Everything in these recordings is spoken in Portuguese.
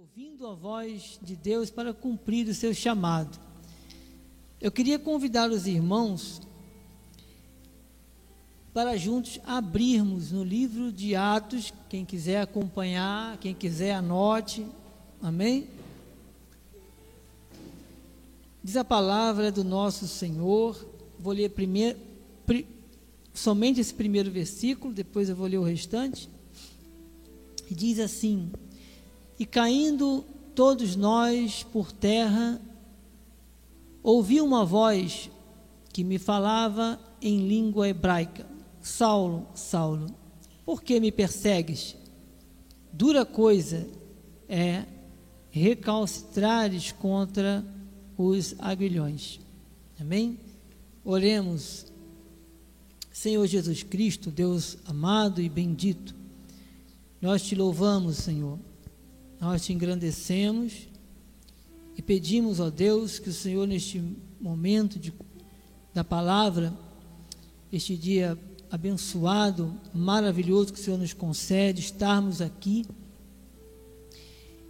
ouvindo a voz de Deus para cumprir o seu chamado. Eu queria convidar os irmãos para juntos abrirmos no livro de Atos, quem quiser acompanhar, quem quiser anote. Amém? Diz a palavra do nosso Senhor. Vou ler primeiro, pri, somente esse primeiro versículo, depois eu vou ler o restante. Diz assim: E caindo todos nós por terra, ouvi uma voz que me falava em língua hebraica: Saulo, Saulo, por que me persegues? Dura coisa é recalcitrares contra os aguilhões. Amém? Oremos. Senhor Jesus Cristo, Deus amado e bendito, nós te louvamos, Senhor, nós te engrandecemos e pedimos, ó Deus, que o Senhor, neste momento de, da palavra, este dia abençoado, maravilhoso que o Senhor nos concede, estarmos aqui.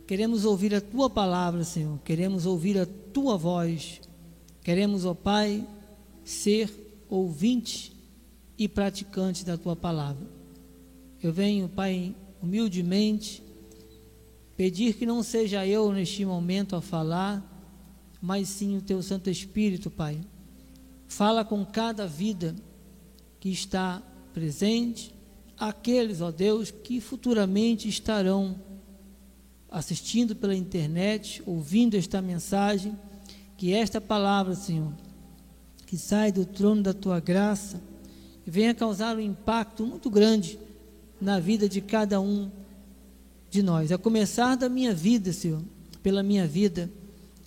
Queremos ouvir a tua palavra, Senhor, queremos ouvir a tua voz, queremos, ó Pai, ser ouvinte e praticante da tua palavra. Eu venho, Pai, humildemente, pedir que não seja eu neste momento a falar, mas sim o teu Santo Espírito, Pai. Fala com cada vida que está presente, aqueles, ó Deus, que futuramente estarão assistindo pela internet, ouvindo esta mensagem, que esta palavra, Senhor, que sai do trono da tua graça, venha causar um impacto muito grande na vida de cada um de nós. A começar da minha vida, Senhor, pela minha vida,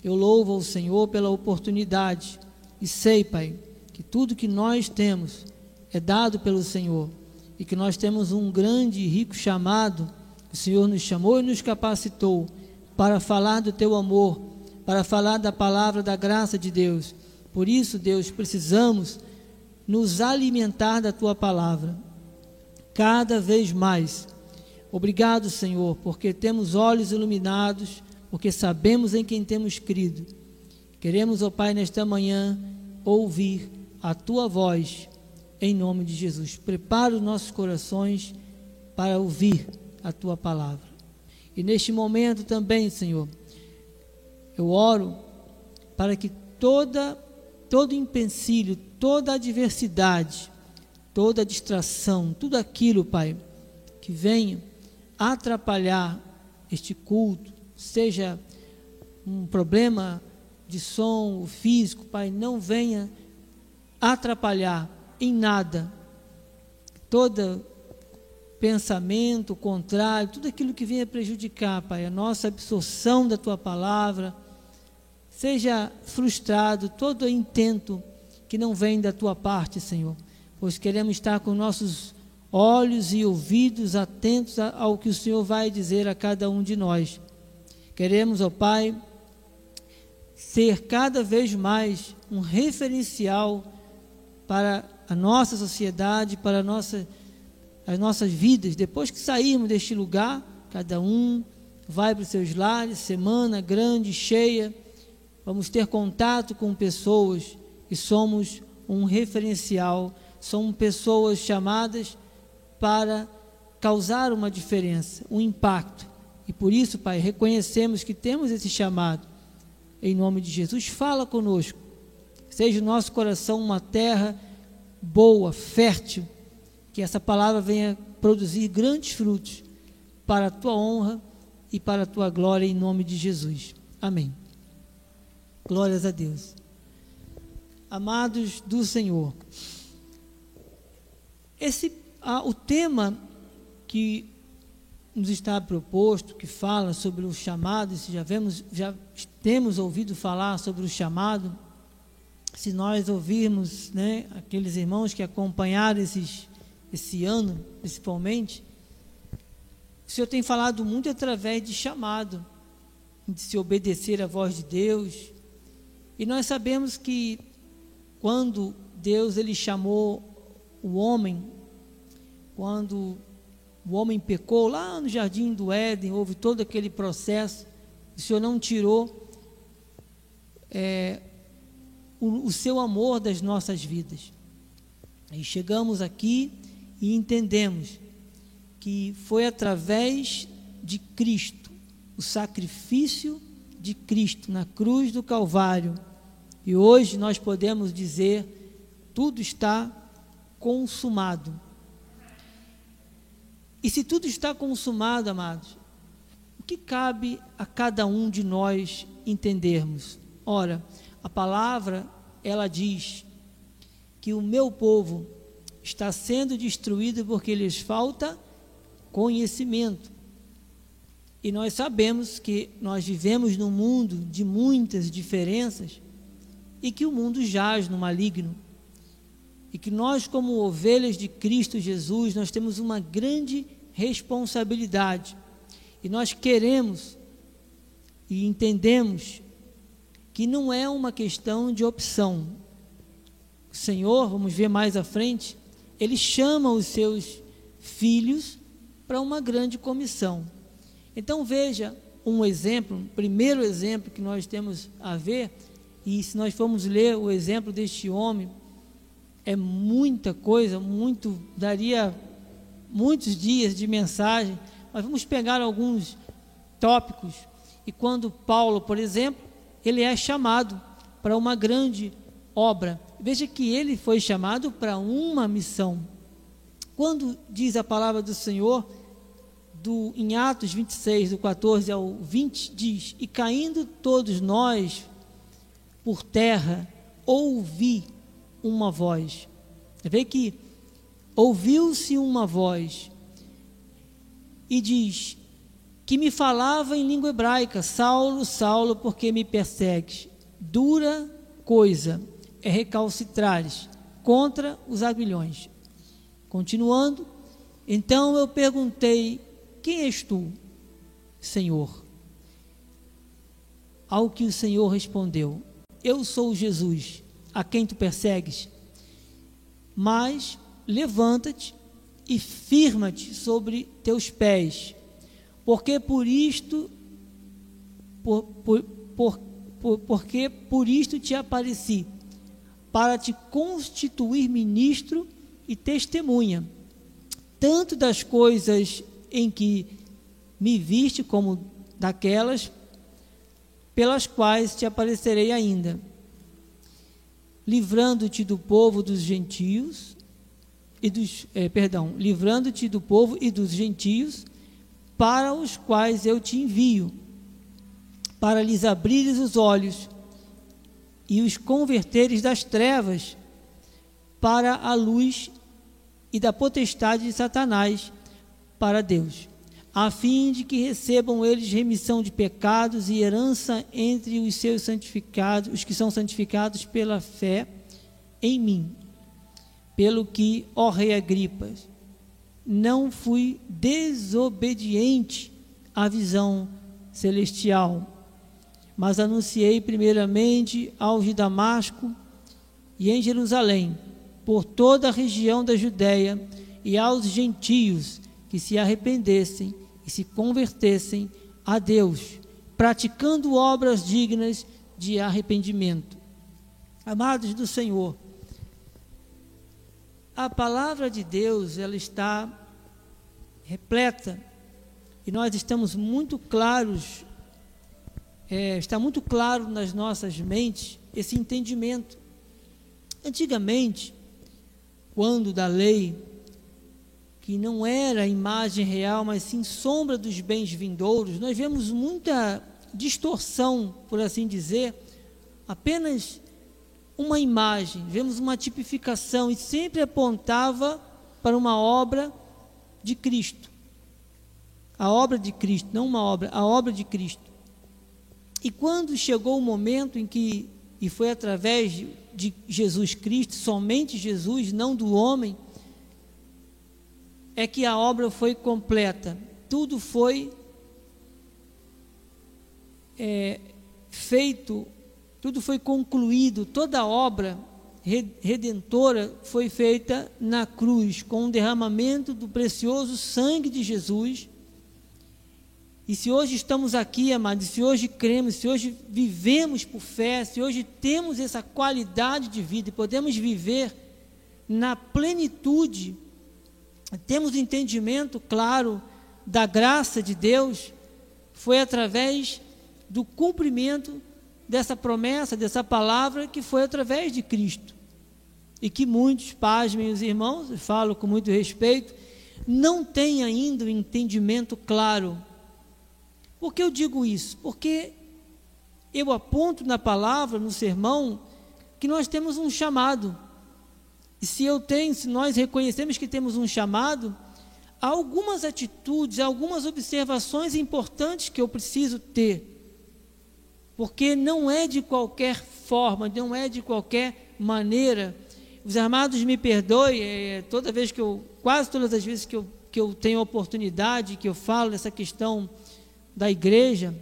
eu louvo ao Senhor pela oportunidade e sei, Pai, que tudo que nós temos é dado pelo Senhor e que nós temos um grande e rico chamado. O Senhor nos chamou e nos capacitou para falar do teu amor, para falar da palavra da graça de Deus. Por isso, Deus, precisamos nos alimentar da tua palavra cada vez mais. Obrigado, Senhor, porque temos olhos iluminados, porque sabemos em quem temos crido. Queremos, ó Pai, nesta manhã ouvir a tua voz em nome de Jesus. Prepara os nossos corações para ouvir a tua palavra. E neste momento também, Senhor, eu oro para que toda todo empecilho, toda adversidade, toda distração, tudo aquilo, Pai, que venha atrapalhar este culto, seja um problema de som físico, Pai, não venha atrapalhar em nada. Todo pensamento contrário, tudo aquilo que venha prejudicar, Pai, a nossa absorção da tua palavra, seja frustrado todo intento que não vem da tua parte, Senhor, pois queremos estar com nossos olhos e ouvidos atentos ao que o Senhor vai dizer a cada um de nós. Queremos, ó Pai, ser cada vez mais um referencial para a nossa sociedade, para a nossa, as nossas vidas. Depois que sairmos deste lugar, cada um vai para os seus lares, semana grande, cheia, vamos ter contato com pessoas e somos um referencial, somos pessoas chamadas para causar uma diferença, um impacto. E por isso, Pai, reconhecemos que temos esse chamado. Em nome de Jesus, fala conosco. Seja o nosso coração uma terra boa, fértil, que essa palavra venha produzir grandes frutos para a tua honra e para a tua glória, em nome de Jesus. Amém. Glórias a Deus. Amados do Senhor, esse ah, o tema que nos está proposto, que fala sobre o chamado, se já vemos, já temos ouvido falar sobre o chamado, se nós ouvirmos né, aqueles irmãos que acompanharam esses, esse ano, principalmente, o Senhor tem falado muito através de chamado, de se obedecer à voz de Deus. E nós sabemos que quando Deus ele chamou o homem, quando o homem pecou lá no jardim do Éden, houve todo aquele processo o Senhor não tirou é, o, o seu amor das nossas vidas. E chegamos aqui e entendemos que foi através de Cristo, o sacrifício de Cristo na cruz do Calvário. E hoje nós podemos dizer: tudo está consumado. E se tudo está consumado, amados, o que cabe a cada um de nós entendermos? Ora, a palavra ela diz que o meu povo está sendo destruído porque lhes falta conhecimento. E nós sabemos que nós vivemos num mundo de muitas diferenças e que o mundo jaz no maligno. E que nós, como ovelhas de Cristo Jesus, nós temos uma grande responsabilidade. E nós queremos e entendemos que não é uma questão de opção. O Senhor, vamos ver mais à frente, ele chama os seus filhos para uma grande comissão. Então veja um exemplo, um primeiro exemplo que nós temos a ver, e se nós formos ler o exemplo deste homem, é muita coisa, muito, daria muitos dias de mensagem, mas vamos pegar alguns tópicos. E quando Paulo, por exemplo, ele é chamado para uma grande obra. Veja que ele foi chamado para uma missão. Quando diz a palavra do Senhor, do, em Atos 26, do 14 ao 20, diz: E caindo todos nós por terra, ouvi uma voz. Vê que ouviu-se uma voz e diz: que me falava em língua hebraica: Saulo, Saulo, por que me persegues? Dura coisa é recalcitrares contra os aguilhões. Continuando, então eu perguntei: Quem és tu, Senhor? Ao que o Senhor respondeu: Eu sou Jesus, a quem tu persegues. Mas levanta-te e firma-te sobre teus pés porque por isto, por, por, por, por, porque por isto te apareci, para te constituir ministro e testemunha, tanto das coisas em que me viste, como daquelas pelas quais te aparecerei ainda, livrando-te do povo dos gentios e dos, eh, perdão, livrando-te do povo e dos gentios para os quais eu te envio, para lhes abrires os olhos e os converteres das trevas para a luz e da potestade de Satanás para Deus, a fim de que recebam eles remissão de pecados e herança entre os seus santificados, os que são santificados pela fé em mim. Pelo que, ó rei Agripas, não fui desobediente à visão celestial, mas anunciei primeiramente aos de Damasco e em Jerusalém, por toda a região da Judéia e aos gentios que se arrependessem e se convertessem a Deus, praticando obras dignas de arrependimento. Amados do Senhor, a palavra de Deus ela está repleta e nós estamos muito claros, é, está muito claro nas nossas mentes esse entendimento. Antigamente, quando da lei, que não era imagem real, mas sim sombra dos bens vindouros, nós vemos muita distorção, por assim dizer, apenas uma imagem, vemos uma tipificação e sempre apontava para uma obra de Cristo. A obra de Cristo, não uma obra, a obra de Cristo. E quando chegou o momento em que, e foi através de Jesus Cristo, somente Jesus, não do homem, é que a obra foi completa. Tudo foi é, feito tudo foi concluído, toda a obra redentora foi feita na cruz, com o derramamento do precioso sangue de Jesus. E se hoje estamos aqui, amados, se hoje cremos, se hoje vivemos por fé, se hoje temos essa qualidade de vida e podemos viver na plenitude, temos entendimento claro da graça de Deus, foi através do cumprimento dessa promessa, dessa palavra que foi através de Cristo. E que muitos, pasmem os irmãos, falo com muito respeito, não têm ainda o entendimento claro por que eu digo isso? Porque eu aponto na palavra, no sermão, que nós temos um chamado. E se eu tenho, se nós reconhecemos que temos um chamado, há algumas atitudes, algumas observações importantes que eu preciso ter. Porque não é de qualquer forma, não é de qualquer maneira. Os amados me perdoem, é, toda vez que eu, quase todas as vezes que eu, que eu tenho oportunidade, que eu falo dessa questão da igreja,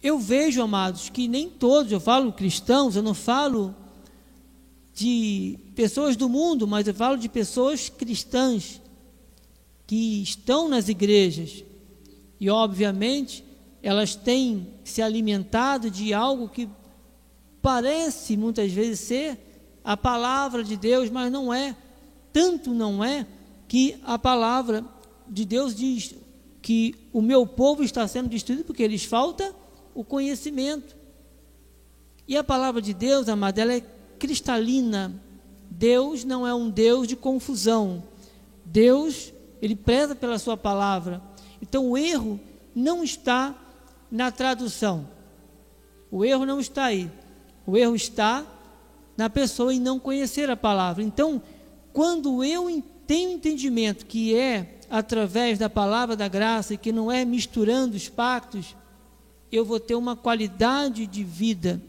eu vejo, amados, que nem todos, eu falo cristãos, eu não falo de pessoas do mundo, mas eu falo de pessoas cristãs que estão nas igrejas e, obviamente, elas têm se alimentado de algo que parece muitas vezes ser a palavra de Deus, mas não é. Tanto não é que a palavra de Deus diz: que o meu povo está sendo destruído porque lhes falta o conhecimento. E a palavra de Deus, amada, ela é cristalina. Deus não é um Deus de confusão. Deus, ele preza pela sua palavra. Então o erro não está na tradução. O erro não está aí. O erro está na pessoa em não conhecer a palavra. Então, quando eu tenho entendimento que é através da palavra da graça e que não é misturando os pactos, eu vou ter uma qualidade de vida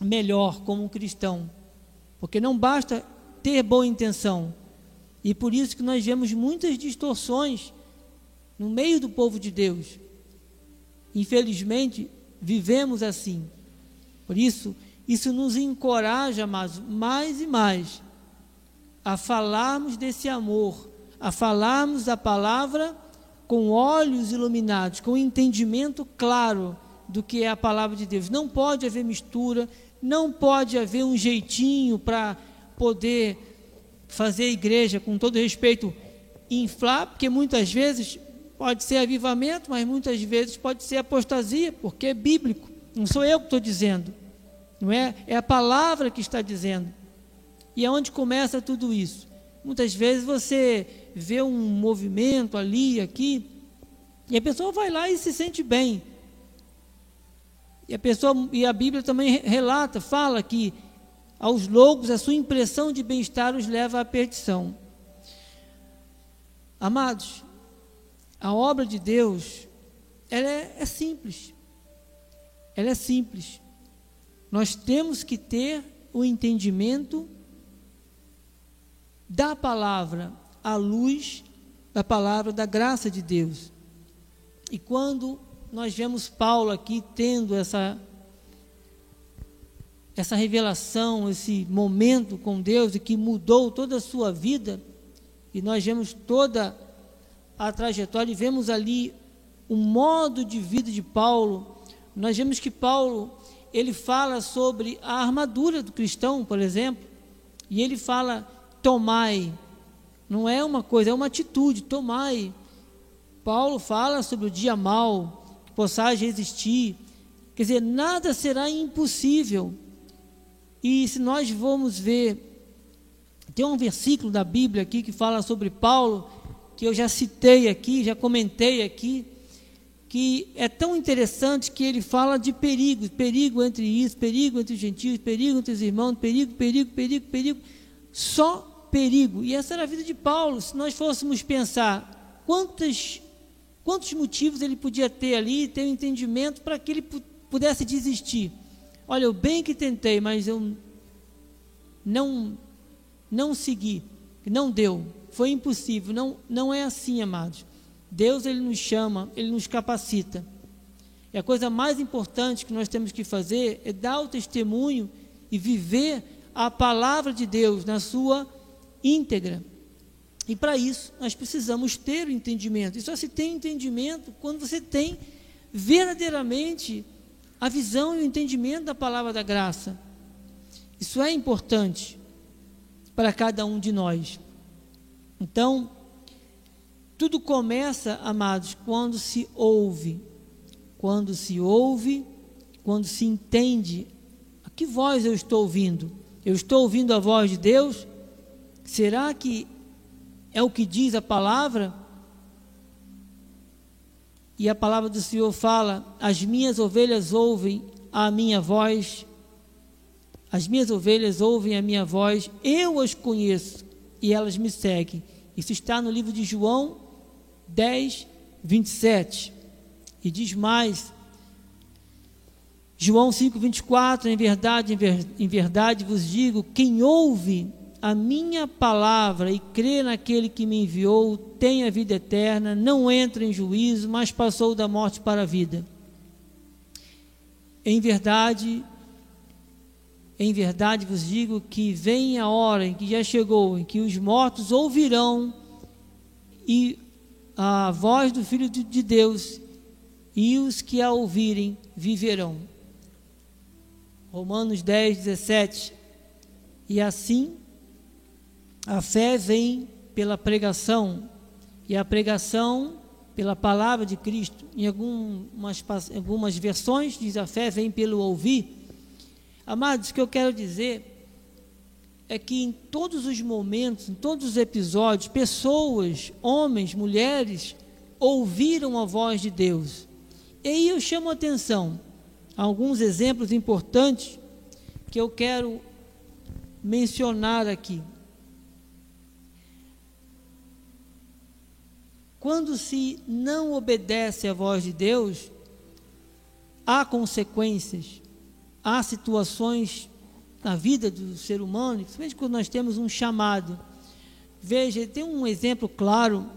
melhor como cristão. Porque não basta ter boa intenção. E por isso que nós vemos muitas distorções no meio do povo de Deus. Infelizmente, vivemos assim. Por isso, isso nos encoraja mais, mais e mais a falarmos desse amor a falarmos da palavra com olhos iluminados, com entendimento claro do que é a palavra de Deus. Não pode haver mistura, não pode haver um jeitinho para poder fazer a igreja, com todo respeito, inflar, porque muitas vezes pode ser avivamento, mas muitas vezes pode ser apostasia, porque é bíblico. Não sou eu que estou dizendo, não é? É a palavra que está dizendo. E é onde começa tudo isso. Muitas vezes você vê um movimento ali, aqui, e a pessoa vai lá e se sente bem. E a pessoa e a Bíblia também relata, fala que aos loucos a sua impressão de bem-estar os leva à perdição. Amados, a obra de Deus, ela é, é simples. Ela é simples. Nós temos que ter o entendimento da palavra à luz da palavra da graça de Deus. E quando nós vemos Paulo aqui tendo essa essa revelação, esse momento com Deus e que mudou toda a sua vida, e nós vemos toda a trajetória e vemos ali o modo de vida de Paulo. Nós vemos que Paulo, ele fala sobre a armadura do cristão, por exemplo, e ele fala: tomai não é uma coisa, é uma atitude, tomai. Paulo fala sobre o dia mau, possais resistir. Quer dizer, nada será impossível. E se nós vamos ver, tem um versículo da Bíblia aqui que fala sobre Paulo, que eu já citei aqui, já comentei aqui, que é tão interessante que ele fala de perigo, perigo entre isso, perigo entre os gentios, perigo entre os irmãos, perigo, perigo, perigo, perigo. Só perigo. E essa era a vida de Paulo. Se nós fôssemos pensar quantos, quantos motivos ele podia ter ali, ter um entendimento para que ele pudesse desistir. Olha, eu bem que tentei, mas eu não não segui, não deu, foi impossível. Não, não é assim, amados. Deus ele nos chama, ele nos capacita. E a coisa mais importante que nós temos que fazer é dar o testemunho e viver a palavra de Deus na sua íntegra. E para isso, nós precisamos ter o entendimento. E só se tem entendimento quando você tem verdadeiramente a visão e o entendimento da palavra da graça. Isso é importante para cada um de nós. Então, tudo começa, amados, quando se ouve. Quando se ouve, quando se entende. A que voz eu estou ouvindo? Eu estou ouvindo a voz de Deus? Será que é o que diz a palavra? E a palavra do Senhor fala: As minhas ovelhas ouvem a minha voz, as minhas ovelhas ouvem a minha voz, eu as conheço e elas me seguem. Isso está no livro de João 10, 27. E diz mais, João 5, 24: Em verdade, em, ver, em verdade vos digo: quem ouve a minha palavra e crê naquele que me enviou, tem a vida eterna, não entra em juízo, mas passou da morte para a vida. Em verdade, em verdade vos digo que vem a hora em que já chegou, em que os mortos ouvirão e a voz do Filho de Deus, e os que a ouvirem viverão. Romanos 10, 17. E assim a fé vem pela pregação, e a pregação pela palavra de Cristo. Em algumas, algumas versões diz a fé vem pelo ouvir. Amados, o que eu quero dizer é que em todos os momentos, em todos os episódios, pessoas, homens, mulheres, ouviram a voz de Deus. E aí eu chamo a atenção a alguns exemplos importantes que eu quero mencionar aqui. Quando se não obedece à voz de Deus, há consequências há situações na vida do ser humano, principalmente quando nós temos um chamado. Veja, tem um exemplo claro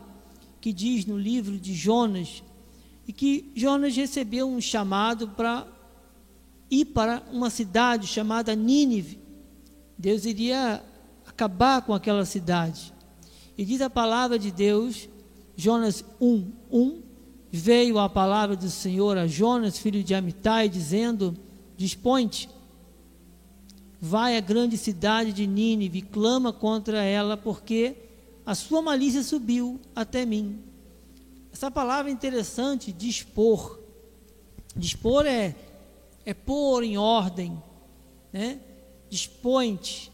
que diz no livro de Jonas, e que Jonas recebeu um chamado para ir para uma cidade chamada Nínive. Deus iria acabar com aquela cidade. E diz a palavra de Deus, Jonas 1, 1, veio a palavra do Senhor a Jonas, filho de Amitai, dizendo: Dispõe-te, vai à grande cidade de Nínive, clama contra ela, porque a sua malícia subiu até mim. Essa palavra é interessante, dispor. Dispor é, é pôr em ordem, né? Dispõe-te,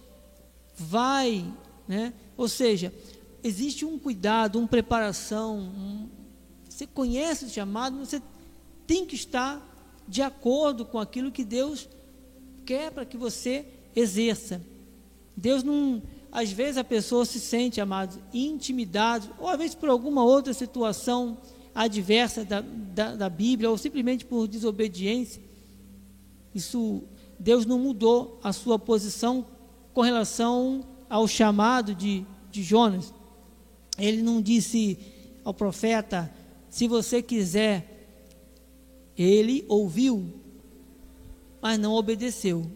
vai, né? Ou seja, existe um cuidado, uma preparação. Um, você conhece o chamado, você tem que estar de acordo com aquilo que Deus quer para que você exerça. Deus não. Às vezes a pessoa se sente, amados, intimidado, ou às vezes por alguma outra situação adversa da, da, da Bíblia, ou simplesmente por desobediência. Isso, Deus não mudou a sua posição com relação ao chamado de, de Jonas. Ele não disse ao profeta: se você quiser ele ouviu, mas não obedeceu.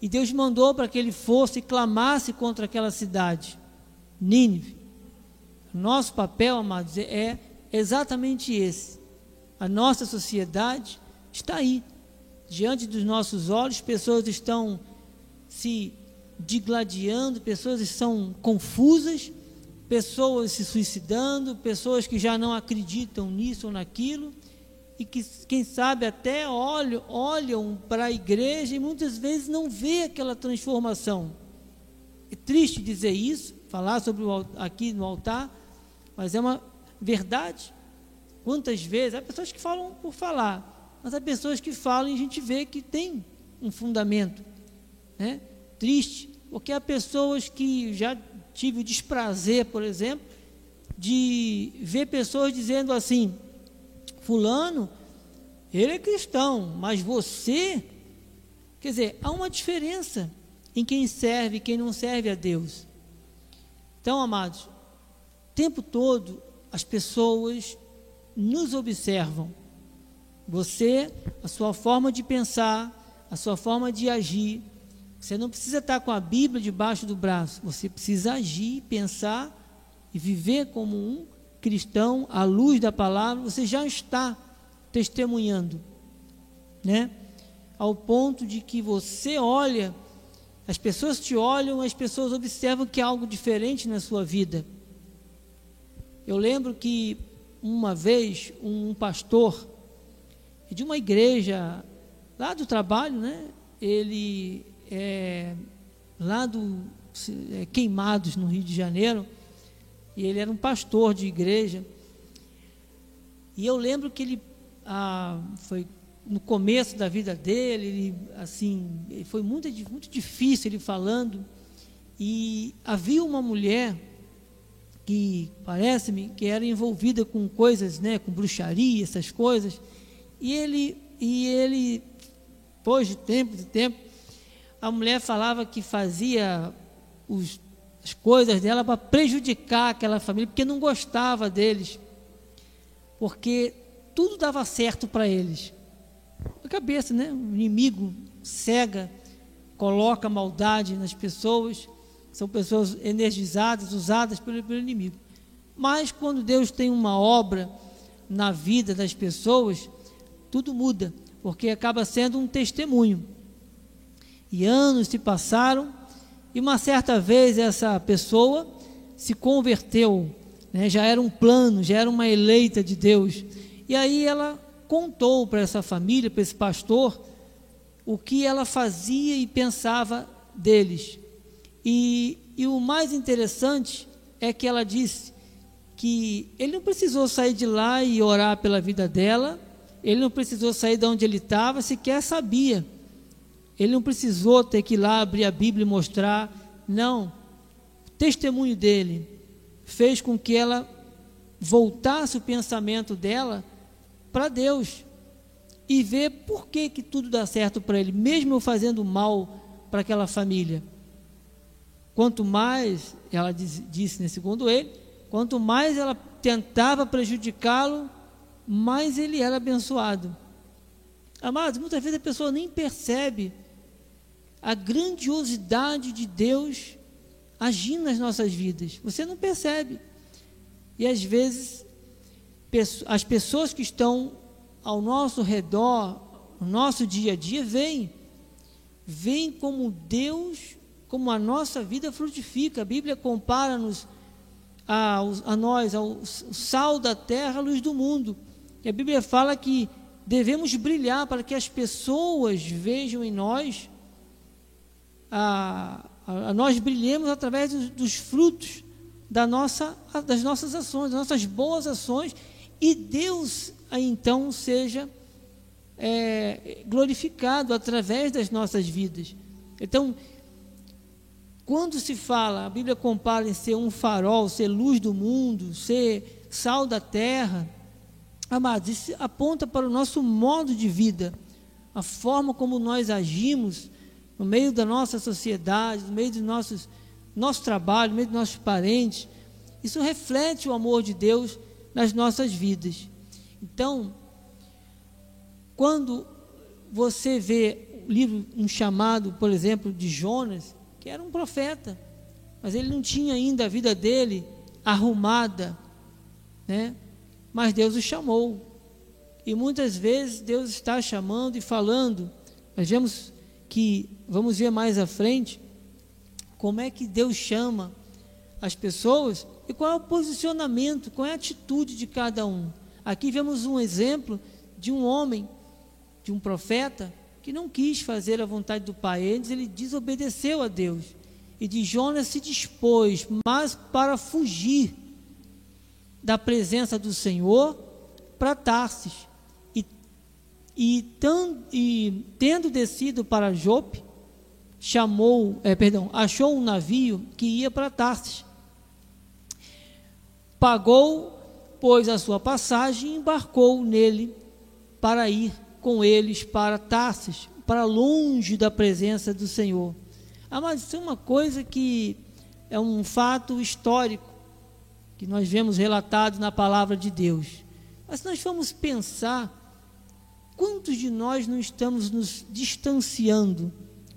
E Deus mandou para que ele fosse e clamasse contra aquela cidade, Nínive. Nosso papel, amados, é exatamente esse. A nossa sociedade está aí, diante dos nossos olhos, pessoas estão se digladiando, pessoas estão confusas, pessoas se suicidando, pessoas que já não acreditam nisso ou naquilo e que, quem sabe, até olham, olham para a igreja e muitas vezes não vê aquela transformação. É triste dizer isso, falar sobre o, aqui no altar, mas é uma verdade. Quantas vezes, há pessoas que falam por falar, mas há pessoas que falam e a gente vê que tem um fundamento. Né? Triste, porque há pessoas que já tive o desprazer, por exemplo, de ver pessoas dizendo assim: Fulano, ele é cristão, mas você. Quer dizer, há uma diferença em quem serve e quem não serve a Deus. Então, amados, o tempo todo as pessoas nos observam. Você, a sua forma de pensar, a sua forma de agir. Você não precisa estar com a Bíblia debaixo do braço. Você precisa agir, pensar e viver como um cristão à luz da palavra, você já está testemunhando, né? Ao ponto de que você olha, as pessoas te olham, as pessoas observam que há algo diferente na sua vida. Eu lembro que uma vez um pastor de uma igreja lá do trabalho, né? Ele é lá do é, Queimados no Rio de Janeiro e ele era um pastor de igreja. E eu lembro que ele ah, foi no começo da vida dele, ele, assim, foi muito, muito difícil ele falando. E havia uma mulher que parece-me que era envolvida com coisas, né, com bruxaria, essas coisas. E ele, e ele, depois de tempo, de tempo, a mulher falava que fazia os, as coisas dela para prejudicar aquela família, porque não gostava deles, porque tudo dava certo para eles. A cabeça, né? O inimigo cega, coloca maldade nas pessoas, são pessoas energizadas, usadas pelo, pelo inimigo. Mas quando Deus tem uma obra na vida das pessoas, tudo muda, porque acaba sendo um testemunho. E anos se passaram, e uma certa vez essa pessoa se converteu, né? já era um plano, já era uma eleita de Deus. E aí ela contou para essa família, para esse pastor, o que ela fazia e pensava deles. E, e o mais interessante é que ela disse que ele não precisou sair de lá e orar pela vida dela, ele não precisou sair de onde ele estava, sequer sabia. Ele não precisou ter que ir lá abrir a Bíblia e mostrar. Não. O testemunho dele fez com que ela voltasse o pensamento dela para Deus e ver por que, que tudo dá certo para ele, mesmo eu fazendo mal para aquela família. Quanto mais, ela diz, disse, né, segundo ele, quanto mais ela tentava prejudicá-lo, mais ele era abençoado. Amados, muitas vezes a pessoa nem percebe a grandiosidade de Deus agindo nas nossas vidas. Você não percebe. E às vezes as pessoas que estão ao nosso redor, no nosso dia a dia, veem, veem como Deus, como a nossa vida frutifica. A Bíblia compara-nos a, a nós, ao sal da terra, a luz do mundo. E a Bíblia fala que devemos brilhar para que as pessoas vejam em nós, a, a, nós brilhemos através dos, dos frutos da nossa, das nossas ações, das nossas boas ações e Deus então seja é, glorificado através das nossas vidas. Então, quando se fala, a Bíblia compara em ser um farol, ser luz do mundo, ser sal da terra, amados, isso aponta para o nosso modo de vida, a forma como nós agimos no meio da nossa sociedade, no meio do nossos, nosso trabalho, no meio dos nossos parentes. Isso reflete o amor de Deus nas nossas vidas. Então, quando você vê o livro, um chamado, por exemplo, de Jonas, que era um profeta, mas ele não tinha ainda a vida dele arrumada, né? Mas Deus o chamou. E muitas vezes Deus está chamando e falando. Nós vemos que, vamos ver mais à frente, como é que Deus chama as pessoas e qual é o posicionamento, qual é a atitude de cada um. Aqui vemos um exemplo de um homem, de um profeta, que não quis fazer a vontade do Pai, antes ele desobedeceu a Deus. E de Jonas se dispôs, mas para fugir da presença do Senhor para Tarsis. E, e, tendo descido para Jope, chamou, é, perdão, achou um navio que ia para Tarsis Pagou, pois, a sua passagem e embarcou nele para ir com eles para Tarsis, para longe da presença do Senhor. Ah, mas isso é uma coisa que é um fato histórico que nós vemos relatado na palavra de Deus. Mas se nós formos pensar, quantos de nós não estamos nos distanciando,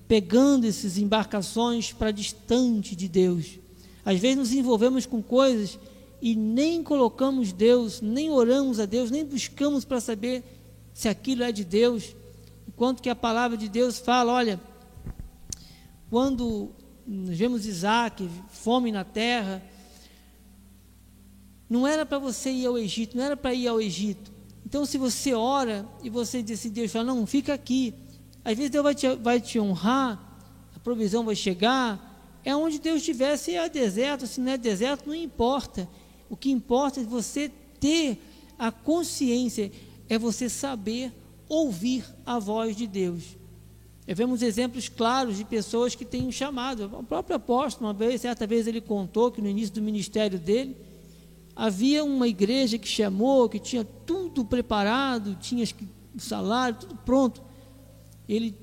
pegando essas embarcações para distante de Deus? Às vezes nos envolvemos com coisas e nem colocamos Deus, nem oramos a Deus, nem buscamos para saber se aquilo é de Deus. Enquanto que a palavra de Deus fala, olha, quando vemos Isaac, fome na terra, não era para você ir ao Egito, não era para ir ao Egito. Então, se você ora e você diz assim, Deus fala, não, fica aqui. Às vezes Deus vai te, vai te honrar, a provisão vai chegar. É onde Deus estiver, se é deserto, se não é deserto, não importa. O que importa é você ter a consciência, é você saber ouvir a voz de Deus. E vemos exemplos claros de pessoas que têm um chamado. O próprio apóstolo, uma vez, certa vez, ele contou que no início do ministério dele, havia uma igreja que chamou, que tinha tudo preparado, tinha o salário, tudo pronto. Ele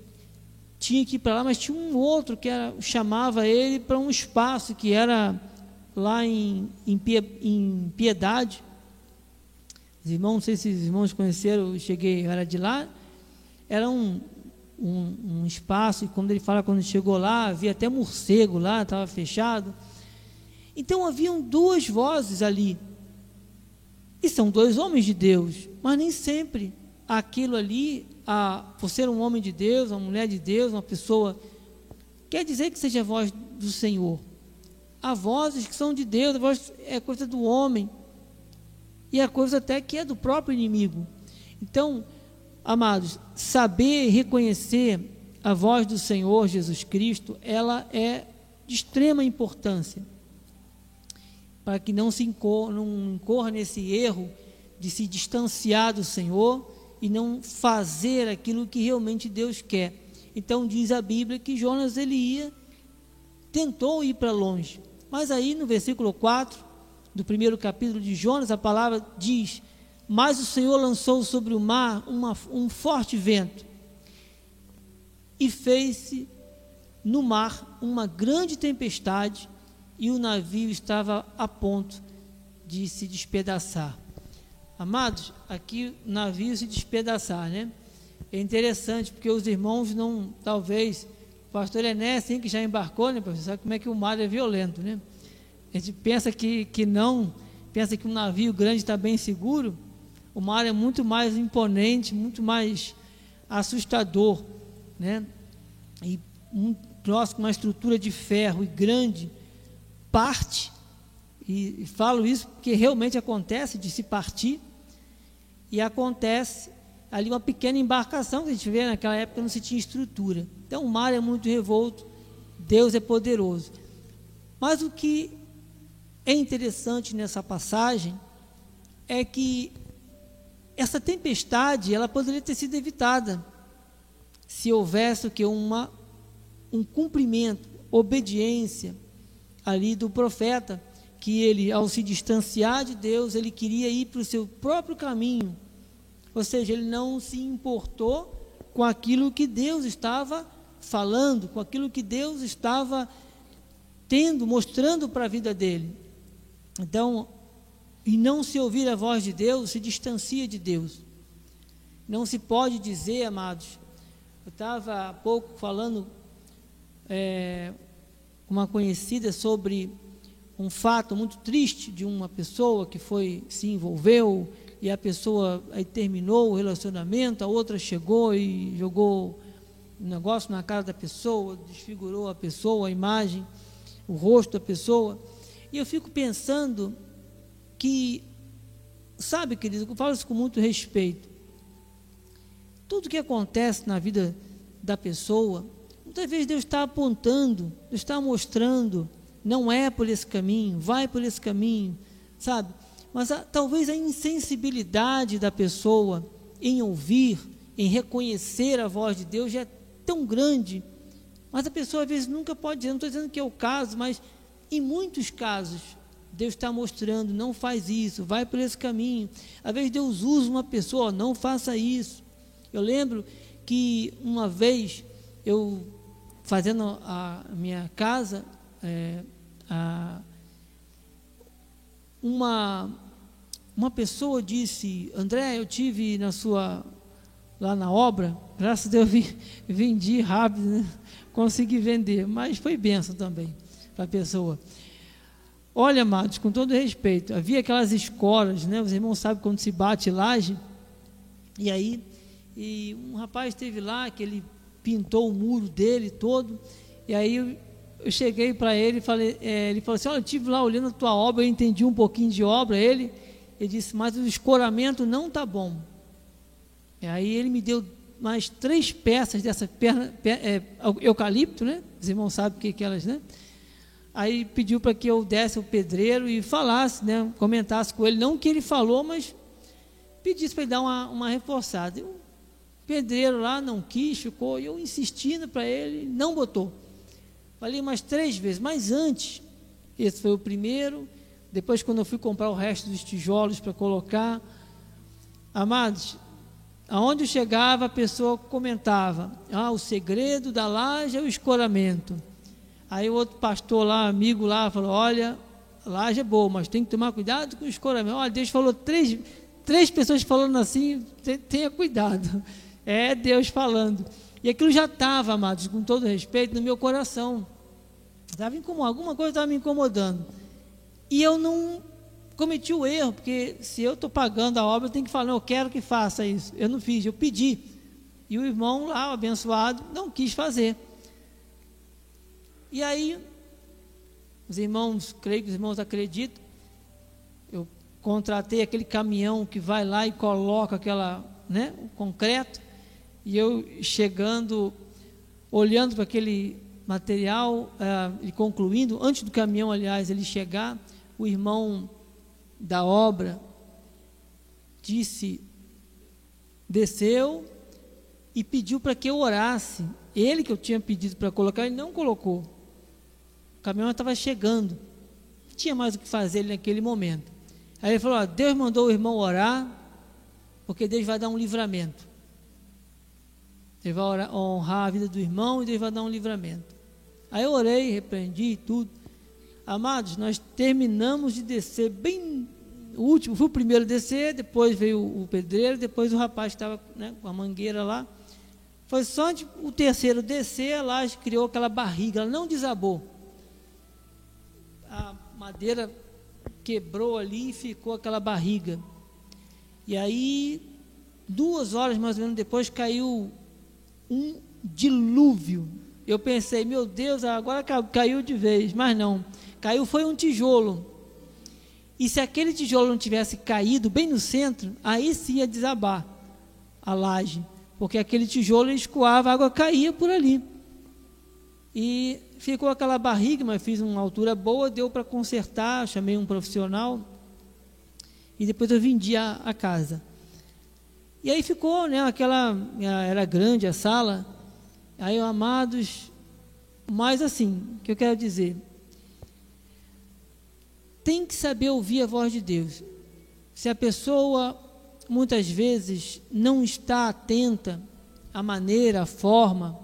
tinha que ir para lá, mas tinha um outro que era, chamava ele para um espaço que era lá em, em, em Piedade. Os irmãos, não sei se os irmãos conheceram, eu cheguei, eu era de lá. Era um, um, um espaço, e quando ele fala, quando chegou lá, havia até morcego lá, estava fechado. Então haviam duas vozes ali. E são dois homens de Deus, mas nem sempre aquilo ali, a, por ser um homem de Deus, uma mulher de Deus, uma pessoa, quer dizer que seja a voz do Senhor. Há vozes que são de Deus, a voz é coisa do homem. E a coisa até que é do próprio inimigo. Então, amados, saber reconhecer a voz do Senhor Jesus Cristo, ela é de extrema importância para que não se incorra, não incorra nesse erro de se distanciar do Senhor e não fazer aquilo que realmente Deus quer. Então diz a Bíblia que Jonas ele ia tentou ir para longe. Mas aí no versículo 4 do primeiro capítulo de Jonas, a palavra diz: "Mas o Senhor lançou sobre o mar uma, um forte vento e fez-se no mar uma grande tempestade e o navio estava a ponto de se despedaçar. Amados, aqui o navio se despedaçar, né? É interessante porque os irmãos não, talvez, o pastor Ené, assim que já embarcou, né, professor? Sabe como é que o mar é violento, né? A gente pensa que, que não, pensa que um navio grande está bem seguro, o mar é muito mais imponente, muito mais assustador, né? E um troço com uma estrutura de ferro e grande, parte, e, falo isso porque realmente acontece de se partir, e acontece ali uma pequena embarcação que a gente vê naquela época não se tinha estrutura. Então o mar é muito revolto, Deus é poderoso. Mas o que é interessante nessa passagem é que essa tempestade ela poderia ter sido evitada se houvesse o que uma um cumprimento, obediência, ali do profeta, que ele, ao se distanciar de Deus, ele queria ir para o seu próprio caminho. Ou seja, ele não se importou com aquilo que Deus estava falando, com aquilo que Deus estava tendo, mostrando para a vida dele. Então, e não se ouvir a voz de Deus, se distancia de Deus. Não se pode dizer, amados, eu estava há pouco falando é, uma conhecida sobre um fato muito triste de uma pessoa que foi se envolveu e a pessoa aí terminou o relacionamento, a outra chegou e jogou um negócio na cara da pessoa, desfigurou a pessoa, a imagem, o rosto da pessoa. E eu fico pensando que, sabe, querido, eu falo isso com muito respeito. Tudo que acontece na vida da pessoa Muitas vezes Deus está apontando, Deus está mostrando, não é por esse caminho, vai por esse caminho, sabe? Mas a, talvez a insensibilidade da pessoa em ouvir, em reconhecer a voz de Deus já é tão grande, mas a pessoa às vezes nunca pode dizer, não estou dizendo que é o caso, mas em muitos casos Deus está mostrando, não faz isso, vai por esse caminho. Às vezes Deus usa uma pessoa, não faça isso. Eu lembro que uma vez eu fazendo a minha casa, é, a, uma, uma pessoa disse, André, eu tive na sua lá na obra, graças a Deus eu vendi rápido, né? consegui vender, mas foi benção também para a pessoa. Olha, amados, com todo respeito, havia aquelas escolas, né? Os irmãos sabem quando se bate laje. E aí, e um rapaz esteve lá, que ele pintou o muro dele todo. E aí eu, eu cheguei para ele e falei, é, ele falou assim, olha, eu estive lá olhando a tua obra, eu entendi um pouquinho de obra. Ele, ele disse, mas o escoramento não tá bom. E aí ele me deu mais três peças dessa perna, é, eucalipto, né? Os irmãos sabem o que, que elas, né? Aí pediu para que eu desse o pedreiro e falasse, né? Comentasse com ele, não o que ele falou, mas pedisse para ele dar uma, uma reforçada. O pedreiro lá não quis, ficou, eu insistindo para ele, não botou. Falei mais três vezes, mas antes, esse foi o primeiro, depois quando eu fui comprar o resto dos tijolos para colocar, amados, aonde eu chegava a pessoa comentava, ah, o segredo da laje é o escoramento. Aí o outro pastor lá, amigo lá, falou: Olha, laje é boa, mas tem que tomar cuidado com o escoramento. Olha, Deus falou três, três pessoas falando assim, tenha cuidado. É Deus falando. E aquilo já estava, amados, com todo respeito, no meu coração. Estava incomodando, alguma coisa estava me incomodando. E eu não cometi o erro, porque se eu estou pagando a obra, eu tenho que falar, não, eu quero que faça isso. Eu não fiz, eu pedi. E o irmão lá, o abençoado, não quis fazer. E aí, os irmãos, creio que os irmãos acreditam, eu contratei aquele caminhão que vai lá e coloca aquela, né, o concreto, e eu chegando, olhando para aquele material uh, e concluindo, antes do caminhão, aliás, ele chegar, o irmão da obra disse, desceu e pediu para que eu orasse. Ele que eu tinha pedido para colocar, ele não colocou caminhão estava chegando. Não tinha mais o que fazer naquele momento. Aí ele falou: ó, Deus mandou o irmão orar, porque Deus vai dar um livramento. Ele vai honrar a vida do irmão e Deus vai dar um livramento. Aí eu orei, repreendi e tudo. Amados, nós terminamos de descer bem o último, fui o primeiro a descer, depois veio o pedreiro, depois o rapaz que estava né, com a mangueira lá. Foi só o terceiro descer, laje criou aquela barriga, ela não desabou a madeira quebrou ali e ficou aquela barriga. E aí, duas horas mais ou menos depois, caiu um dilúvio. Eu pensei, meu Deus, agora caiu de vez, mas não. Caiu foi um tijolo. E se aquele tijolo não tivesse caído bem no centro, aí sim ia desabar a laje, porque aquele tijolo escoava, a água caía por ali. E ficou aquela barriga, mas fiz uma altura boa, deu para consertar, chamei um profissional e depois eu vendi a, a, casa. E aí ficou, né, aquela, era grande a sala, aí amados, mas assim, o que eu quero dizer, tem que saber ouvir a voz de Deus. Se a pessoa muitas vezes não está atenta à maneira, à forma,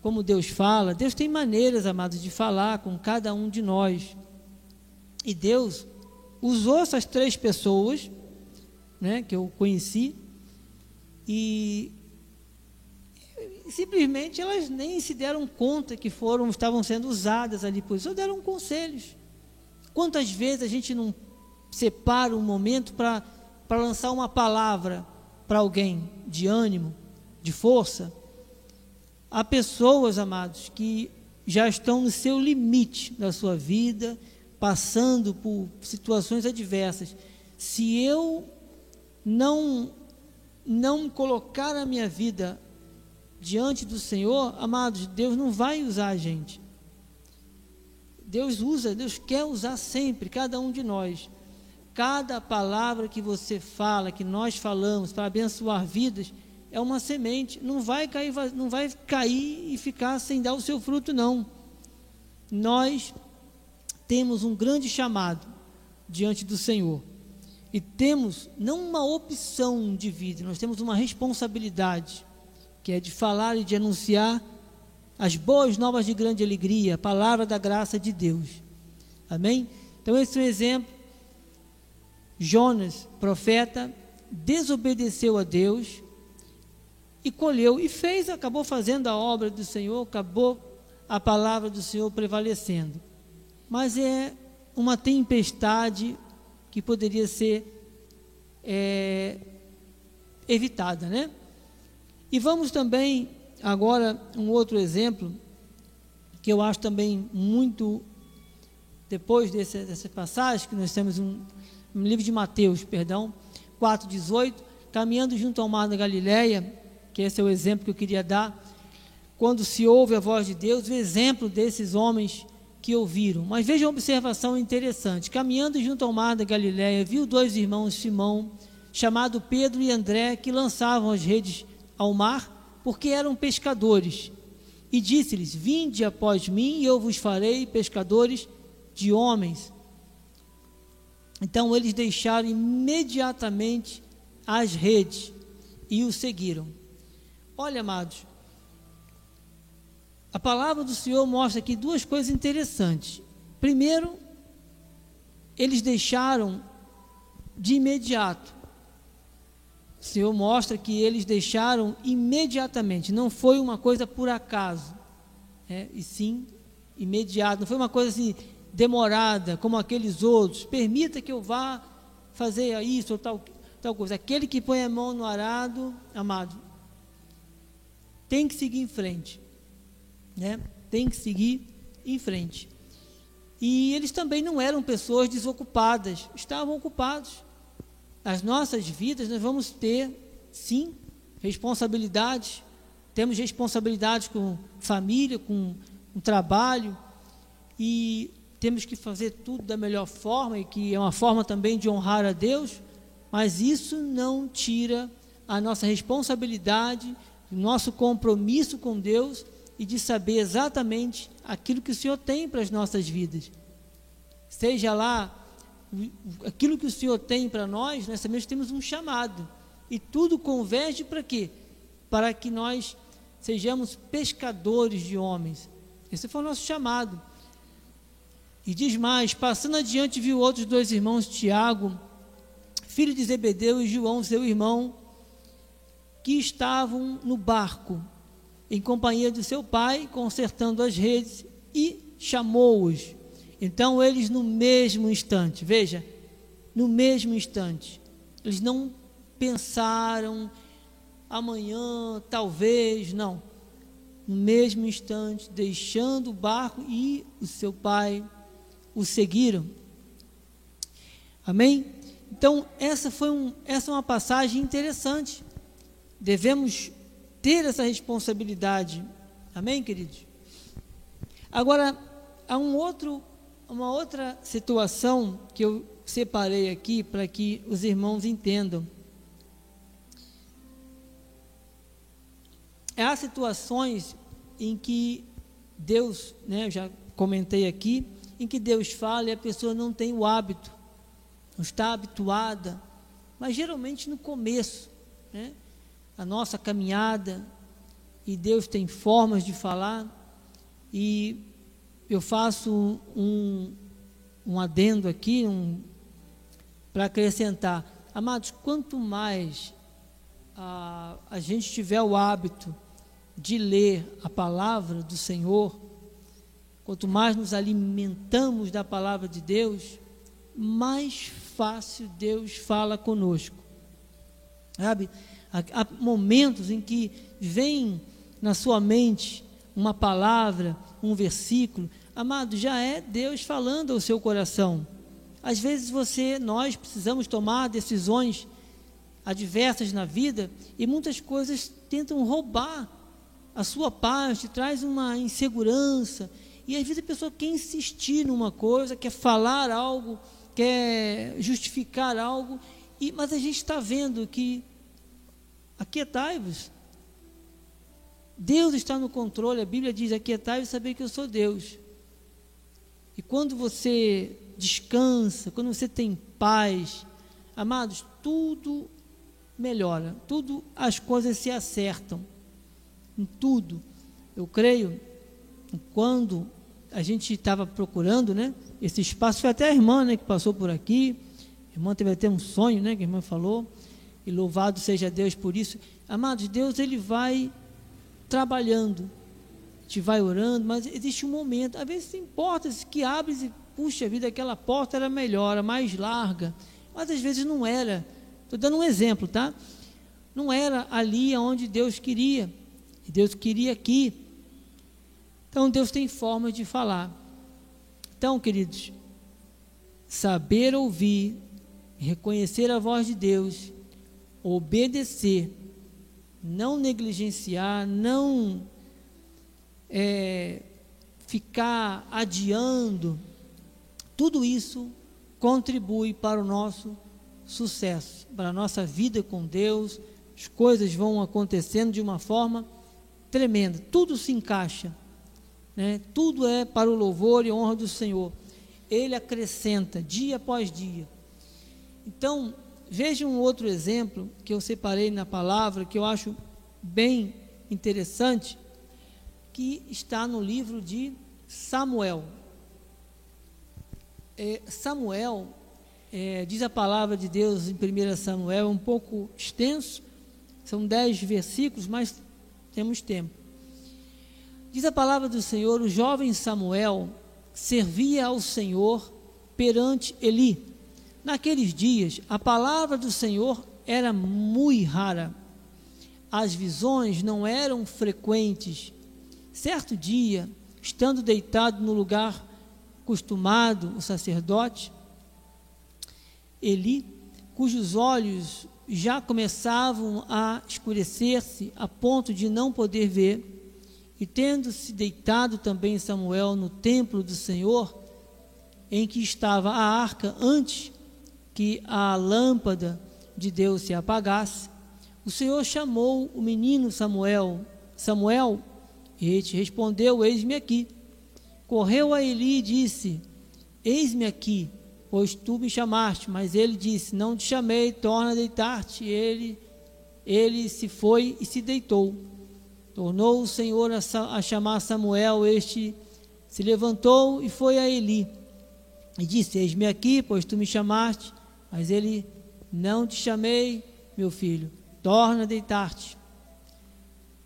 como Deus fala. Deus tem maneiras, amados, de falar com cada um de nós. E Deus usou essas três pessoas, né, que eu conheci, e simplesmente elas nem se deram conta que foram estavam sendo usadas ali por isso, deram conselhos. Quantas vezes a gente não separa um momento para lançar uma palavra para alguém de ânimo, de força? Há pessoas, amados, que já estão no seu limite da sua vida, passando por situações adversas. Se eu não não colocar a minha vida diante do Senhor, amados, Deus não vai usar a gente. Deus usa, Deus quer usar sempre cada um de nós. Cada palavra que você fala, que nós falamos para abençoar vidas, é uma semente, não vai cair, não vai cair e ficar sem dar o seu fruto não. Nós temos um grande chamado diante do Senhor. E temos não uma opção de vida, nós temos uma responsabilidade, que é de falar e de anunciar as boas novas de grande alegria, a palavra da graça de Deus. Amém? Então esse é um exemplo. Jonas, profeta, desobedeceu a Deus, e colheu e fez, acabou fazendo a obra do Senhor, acabou a palavra do Senhor prevalecendo. Mas é uma tempestade que poderia ser é, evitada, né? E vamos também agora um outro exemplo que eu acho também muito depois desse, dessa passagem que nós temos um, um livro de Mateus, perdão, 4:18, caminhando junto ao mar da Galileia, que esse é o exemplo que eu queria dar, quando se ouve a voz de Deus, o exemplo desses homens que ouviram. Mas veja uma observação interessante. Caminhando junto ao mar da Galiléia, viu dois irmãos Simão, chamado Pedro e André, que lançavam as redes ao mar, porque eram pescadores. E disse-lhes: Vinde após mim, e eu vos farei pescadores de homens. Então eles deixaram imediatamente as redes e o seguiram. Olha, amados, a palavra do Senhor mostra aqui duas coisas interessantes. Primeiro, eles deixaram de imediato. O Senhor mostra que eles deixaram imediatamente, não foi uma coisa por acaso, é, e sim imediato, não foi uma coisa assim demorada, como aqueles outros. Permita que eu vá fazer isso ou tal, tal coisa. Aquele que põe a mão no arado, amado, tem que seguir em frente né? Tem que seguir em frente. E eles também não eram pessoas desocupadas, estavam ocupados. Nas nossas vidas nós vamos ter, sim, responsabilidades. Temos responsabilidades com família, com, com trabalho e temos que fazer tudo da melhor forma e que é uma forma também de honrar a Deus, mas isso não tira a nossa responsabilidade, o nosso compromisso com Deus e de saber exatamente aquilo que o Senhor tem para as nossas vidas. Seja lá aquilo que o Senhor tem para nós, nós também temos um chamado. E tudo converge para quê? Para que nós sejamos pescadores de homens. Esse foi o nosso chamado. E diz mais: passando adiante, viu outros dois irmãos, Tiago, filho de Zebedeu, e João, seu irmão, que estavam no barco em companhia de seu pai, consertando as redes, e chamou-os. Então eles, no mesmo instante, veja, no mesmo instante, eles não pensaram amanhã, talvez, não. No mesmo instante, deixando o barco e o seu pai o seguiram. Amém? Então, essa foi um, essa é uma passagem interessante. Devemos ter essa responsabilidade. Amém, queridos? Agora, há um outro, uma outra situação que eu separei aqui para que os irmãos entendam. Há situações em que Deus, né, eu já comentei aqui, em que Deus fala e a pessoa não tem o hábito, não está habituada, mas geralmente no começo, né? A nossa caminhada e Deus tem formas de falar e eu faço um, um adendo aqui um, para acrescentar. Amados, quanto mais a, a gente tiver o hábito de ler a palavra do Senhor, quanto mais nos alimentamos da palavra de Deus, mais fácil Deus fala conosco. Sabe? Há momentos em que vem na sua mente uma palavra, um versículo, amado, já é Deus falando ao seu coração. Às vezes você, nós precisamos tomar decisões adversas na vida e muitas coisas tentam roubar a sua paz, te traz uma insegurança. E às vezes a pessoa quer insistir numa coisa, quer falar algo, quer justificar algo, e, mas a gente está vendo que Aquietai-vos. Deus está no controle. A Bíblia diz: Aquietai-vos e saber que eu sou Deus. E quando você descansa, quando você tem paz, amados, tudo melhora, tudo as coisas se acertam. Em tudo. Eu creio, quando a gente estava procurando, né? Esse espaço foi até a irmã, né, que passou por aqui. A irmã teve até um sonho, né, que a irmã falou e louvado seja Deus por isso. Amados, Deus ele vai trabalhando, te vai orando, mas existe um momento, às vezes tem portas que abrem puxa vida, aquela porta era melhor, era mais larga. Mas às vezes não era. Estou dando um exemplo, tá? Não era ali onde Deus queria. Deus queria aqui. Então Deus tem forma de falar. Então, queridos, saber ouvir, reconhecer a voz de Deus, obedecer, não negligenciar, não é, ficar adiando, tudo isso contribui para o nosso sucesso, para a nossa vida com Deus. As coisas vão acontecendo de uma forma tremenda, tudo se encaixa, né? tudo é para o louvor e honra do Senhor. Ele acrescenta dia após dia. Então, veja um outro exemplo que eu separei na palavra, que eu acho bem interessante, que está no livro de Samuel. É, Samuel, é, diz a palavra de Deus em 1 Samuel, é um pouco extenso, são dez versículos, mas temos tempo. Diz a palavra do Senhor: o jovem Samuel servia ao Senhor perante Eli. Naqueles dias, a palavra do Senhor era muito rara. As visões não eram frequentes. Certo dia, estando deitado no lugar costumado, o sacerdote, Eli, cujos olhos já começavam a escurecer-se a ponto de não poder ver, e tendo-se deitado também Samuel no templo do Senhor, em que estava a arca antes que a lâmpada de Deus se apagasse, o Senhor chamou o menino Samuel. Samuel, e te respondeu: Eis-me aqui. Correu a Eli e disse: Eis-me aqui pois tu me chamaste. Mas ele disse: Não te chamei, torna a deitar-te. Ele, ele se foi e se deitou. Tornou o Senhor a, a chamar Samuel. Este se levantou e foi a Eli. E disse: Eis-me aqui, pois tu me chamaste. Mas ele: Não te chamei, meu filho, torna a deitar-te.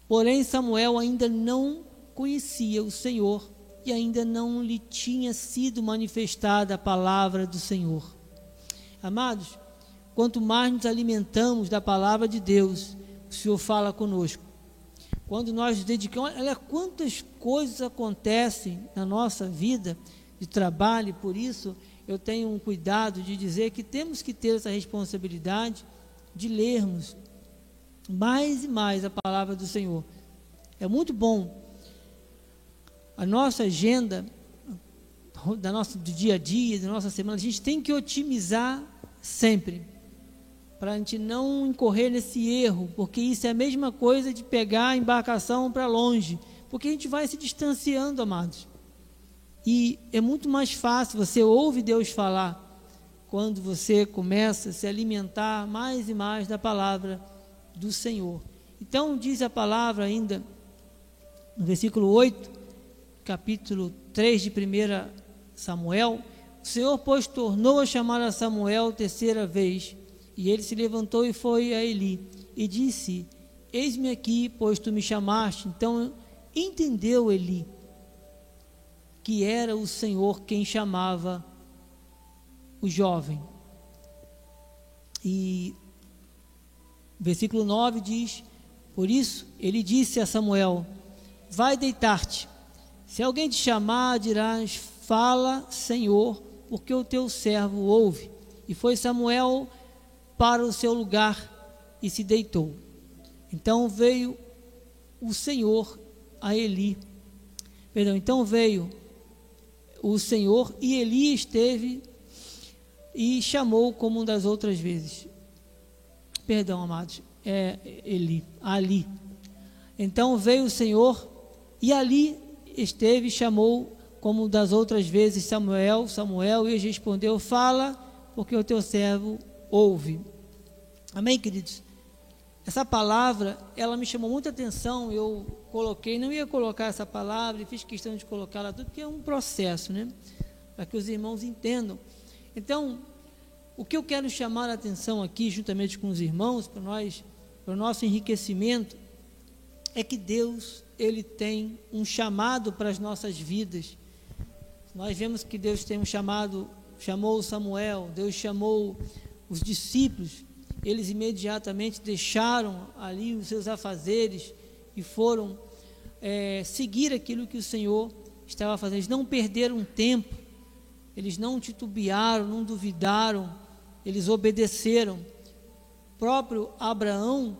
Porém, Samuel ainda não conhecia o Senhor e ainda não lhe tinha sido manifestada a palavra do Senhor. Amados, quanto mais nos alimentamos da palavra de Deus, o Senhor fala conosco. Quando nós nos dedicamos, olha quantas coisas acontecem na nossa vida de trabalho, por isso eu tenho um cuidado de dizer que temos que ter essa responsabilidade de lermos mais e mais a palavra do Senhor. É muito bom a nossa agenda da nossa, do dia a dia, da nossa semana, a gente tem que otimizar sempre, para a gente não incorrer nesse erro, porque isso é a mesma coisa de pegar a embarcação para longe, porque a gente vai se distanciando, amados. E é muito mais fácil, você ouve Deus falar, quando você começa a se alimentar mais e mais da palavra do Senhor. Então, diz a palavra ainda, no versículo 8, capítulo 3 de 1 Samuel, o Senhor, pois, tornou a chamar a Samuel terceira vez, e ele se levantou e foi a Eli, e disse: Eis-me aqui, pois tu me chamaste. Então entendeu Eli que era o Senhor quem chamava o jovem. E versículo 9 diz: Por isso ele disse a Samuel: Vai deitar-te se alguém te chamar, dirás: Fala, Senhor, porque o teu servo ouve. E foi Samuel para o seu lugar e se deitou. Então veio o Senhor a Eli. Perdão, então veio o Senhor e Eli esteve e chamou como das outras vezes. Perdão, amados, é Eli, Ali. Então veio o Senhor e ali esteve e chamou, como das outras vezes, Samuel, Samuel, e respondeu: Fala, porque o teu servo ouve. Amém, queridos? Essa palavra, ela me chamou muita atenção. Eu coloquei, não ia colocar essa palavra, e fiz questão de colocá-la tudo, porque é um processo, né? Para que os irmãos entendam. Então, o que eu quero chamar a atenção aqui, juntamente com os irmãos, para nós, para o nosso enriquecimento, é que Deus ele tem um chamado para as nossas vidas. nós vemos que Deus tem um chamado, chamou Samuel, Deus chamou os discípulos, eles imediatamente deixaram ali os seus afazeres e foram é, seguir aquilo que o Senhor estava fazendo. Eles não perderam tempo, eles não titubearam, não duvidaram, eles obedeceram. O próprio Abraão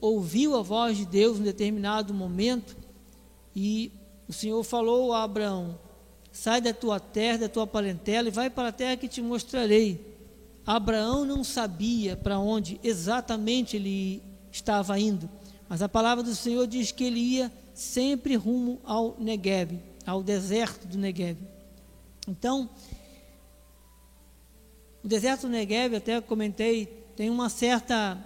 ouviu a voz de Deus em determinado momento e o Senhor falou a Abraão: Sai da tua terra, da tua parentela e vai para a terra que te mostrarei. Abraão não sabia para onde exatamente ele estava indo, mas a palavra do Senhor diz que ele ia sempre rumo ao Negev, ao deserto do Negev. Então, o deserto do Negev, até comentei, tem uma certa.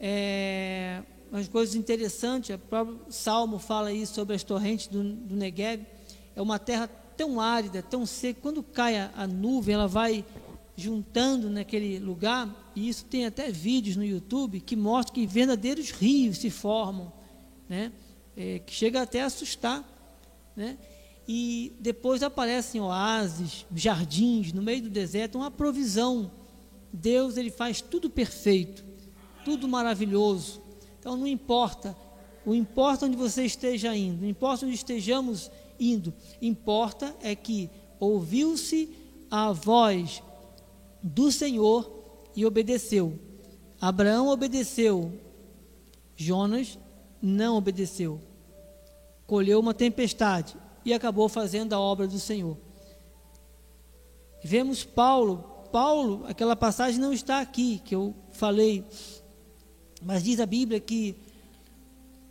É, umas coisas interessantes, o próprio Salmo fala aí sobre as torrentes do, do Negev. É uma terra tão árida, tão seca, quando cai a, a nuvem, ela vai juntando naquele lugar, e isso tem até vídeos no YouTube que mostram que verdadeiros rios se formam, né? É, que chega até a assustar, né? E depois aparecem oásis, jardins no meio do deserto, uma provisão. Deus ele faz tudo perfeito, tudo maravilhoso. Então não importa, o importa onde você esteja indo, não importa onde estejamos indo, importa é que ouviu-se a voz do Senhor e obedeceu. Abraão obedeceu, Jonas não obedeceu. Colheu uma tempestade e acabou fazendo a obra do Senhor. Vemos Paulo, Paulo, aquela passagem não está aqui que eu falei, mas diz a Bíblia que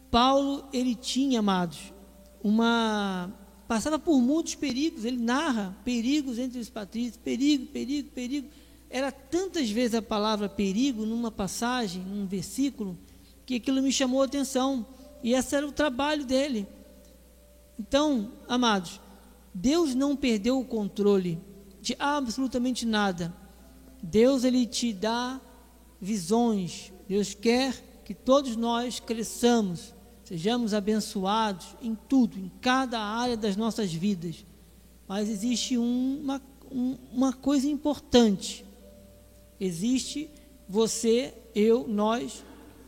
Paulo ele tinha, amados, uma passava por muitos perigos, ele narra perigos entre os patrícios, perigo, perigo, perigo. Era tantas vezes a palavra perigo numa passagem, num versículo, que aquilo me chamou a atenção. E esse era o trabalho dele. Então, amados, Deus não perdeu o controle de absolutamente nada. Deus ele te dá visões. Deus quer que todos nós cresçamos, sejamos abençoados em tudo, em cada área das nossas vidas. Mas existe uma, uma coisa importante Existe você, eu, nós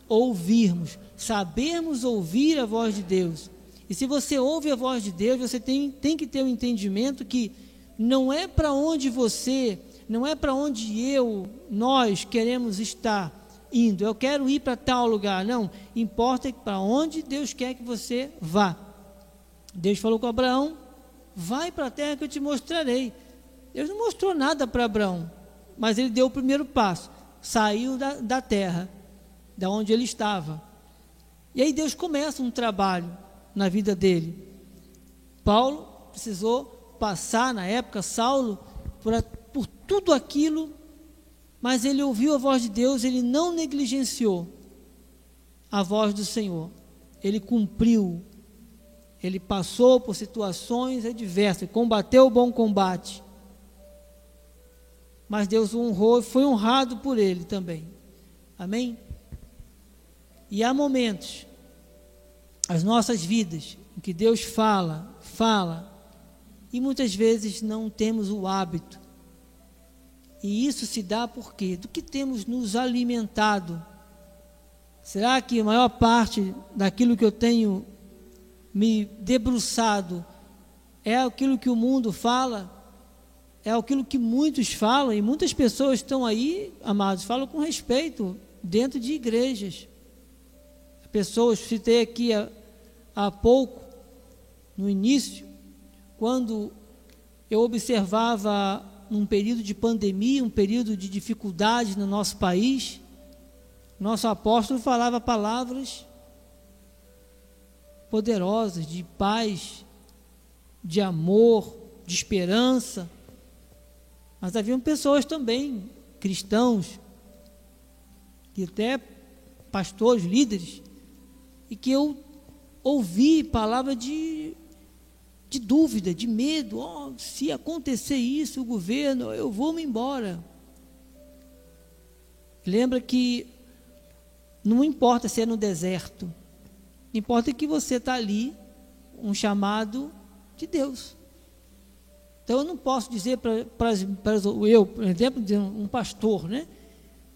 ouvirmos, sabermos ouvir a voz de Deus. E se você ouve a voz de Deus, você tem, tem que ter o um entendimento que não é para onde você, não é para onde eu, nós queremos estar indo. Eu quero ir para tal lugar. Não, importa para onde Deus quer que você vá. Deus falou com Abraão: vai para a terra que eu te mostrarei. Deus não mostrou nada para Abraão mas ele deu o primeiro passo, saiu da, da terra, da onde ele estava. E aí Deus começa um trabalho na vida dele. Paulo precisou passar, na época, Saulo, por, por tudo aquilo, mas ele ouviu a voz de Deus, ele não negligenciou a voz do Senhor. Ele cumpriu, ele passou por situações adversas, combateu o bom combate mas Deus o honrou e foi honrado por ele também. Amém? E há momentos, as nossas vidas, em que Deus fala, fala, e muitas vezes não temos o hábito. E isso se dá por quê? Do que temos nos alimentado. Será que a maior parte daquilo que eu tenho me debruçado é aquilo que o mundo fala? é aquilo que muitos falam, e muitas pessoas estão aí, amados, falam com respeito dentro de igrejas. Pessoas, citei aqui há, há pouco, no início, quando eu observava um período de pandemia, um período de dificuldade no nosso país, nosso apóstolo falava palavras poderosas de paz, de amor, de esperança. Mas haviam pessoas também, cristãos, e até pastores, líderes, e que eu ouvi palavra de, de dúvida, de medo. Oh, se acontecer isso, o governo, eu vou me embora. Lembra que não importa se é no deserto, importa que você está ali, um chamado de Deus. Então eu não posso dizer para eu, por exemplo, um pastor, né?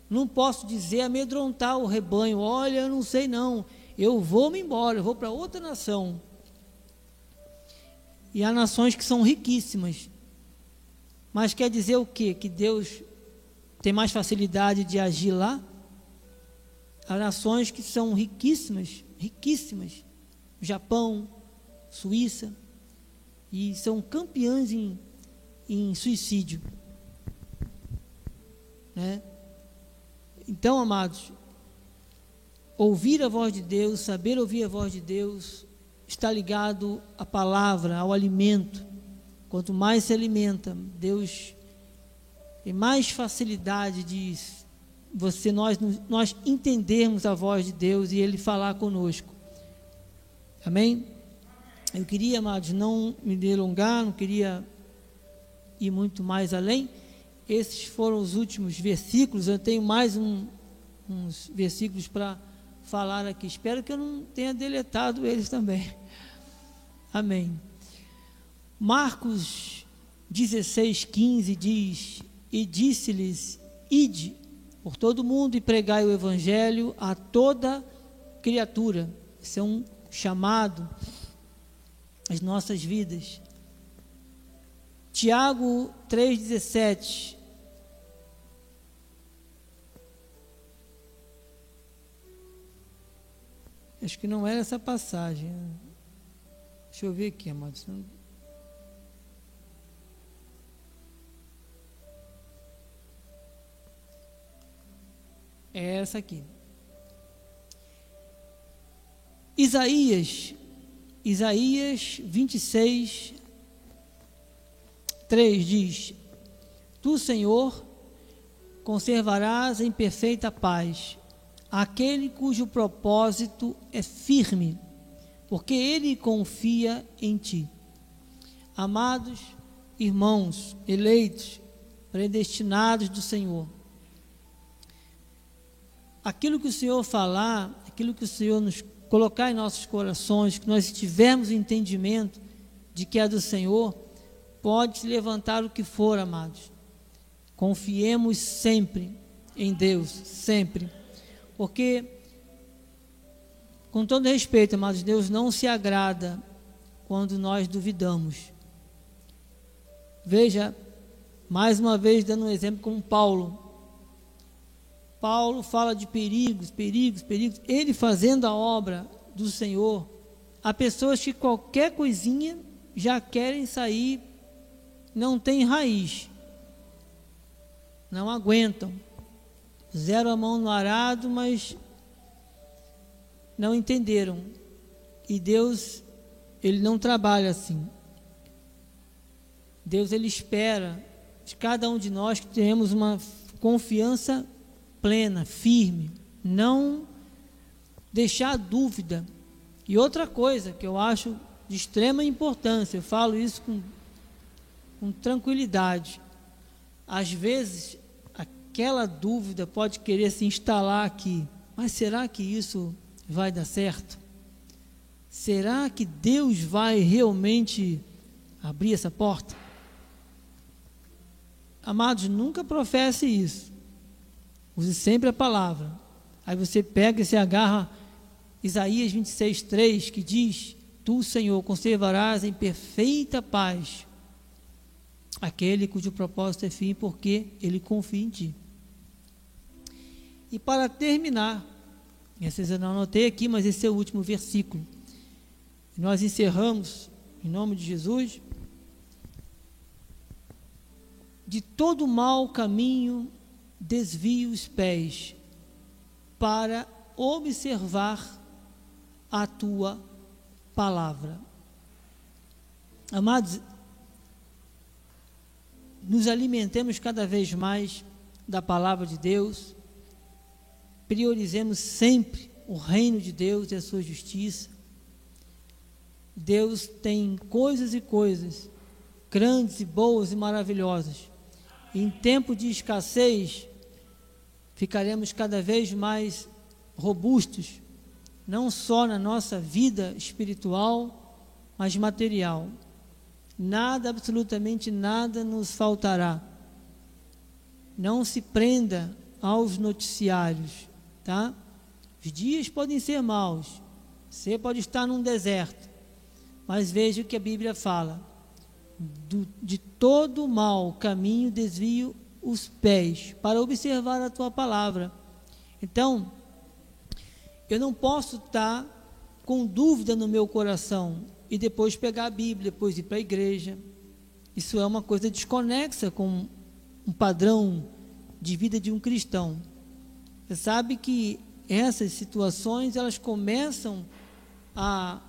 Não posso dizer amedrontar o rebanho, olha, eu não sei não, eu vou me embora, eu vou para outra nação. E há nações que são riquíssimas. Mas quer dizer o quê? Que Deus tem mais facilidade de agir lá? Há nações que são riquíssimas, riquíssimas. Japão, Suíça, e são campeãs em, em suicídio. Né? Então, amados, ouvir a voz de Deus, saber ouvir a voz de Deus, está ligado à palavra, ao alimento. Quanto mais se alimenta, Deus tem mais facilidade de você nós nós entendermos a voz de Deus e ele falar conosco. Amém? Eu queria, amados, não me delongar, não queria ir muito mais além. Esses foram os últimos versículos. Eu tenho mais um, uns versículos para falar aqui. Espero que eu não tenha deletado eles também. Amém. Marcos 16, 15 diz: E disse-lhes: Ide por todo mundo e pregai o evangelho a toda criatura. Esse é um chamado às nossas vidas. Tiago 3,17. Acho que não era essa passagem. Deixa eu ver aqui, amados. É essa aqui. Isaías, Isaías 26, 3 diz: Tu, Senhor, conservarás em perfeita paz aquele cujo propósito é firme, porque ele confia em ti. Amados irmãos, eleitos, predestinados do Senhor, aquilo que o Senhor falar, aquilo que o Senhor nos colocar em nossos corações, que nós tivermos entendimento de que é do Senhor, pode levantar o que for, amados. Confiemos sempre em Deus, sempre. Porque, com todo respeito, amados, Deus não se agrada quando nós duvidamos. Veja, mais uma vez, dando um exemplo com Paulo. Paulo fala de perigos, perigos, perigos. Ele fazendo a obra do Senhor, há pessoas que qualquer coisinha já querem sair, não tem raiz, não aguentam. Zero a mão no arado, mas não entenderam. E Deus, Ele não trabalha assim. Deus, Ele espera de cada um de nós que tenhamos uma confiança plena, firme, não deixar dúvida. E outra coisa que eu acho de extrema importância, eu falo isso com, com tranquilidade. Às vezes, aquela dúvida pode querer se instalar aqui, mas será que isso vai dar certo? Será que Deus vai realmente abrir essa porta? Amados, nunca professe isso. Use sempre a palavra. Aí você pega e se agarra Isaías 26, 3, que diz: Tu, Senhor, conservarás em perfeita paz aquele cujo propósito é fim, porque ele confia em ti. E para terminar, esses eu não anotei aqui, mas esse é o último versículo. Nós encerramos, em nome de Jesus, de todo mau caminho desvie os pés para observar a tua palavra. Amados, nos alimentemos cada vez mais da palavra de Deus, priorizemos sempre o reino de Deus e a sua justiça. Deus tem coisas e coisas grandes e boas e maravilhosas. Em tempo de escassez, ficaremos cada vez mais robustos, não só na nossa vida espiritual, mas material. nada, absolutamente nada nos faltará. Não se prenda aos noticiários, tá? Os dias podem ser maus. Você pode estar num deserto, mas veja o que a Bíblia fala. Do, de todo mal caminho desvio os pés para observar a tua palavra. Então, eu não posso estar com dúvida no meu coração e depois pegar a Bíblia, depois ir para a igreja. Isso é uma coisa desconexa com um padrão de vida de um cristão. Você sabe que essas situações elas começam a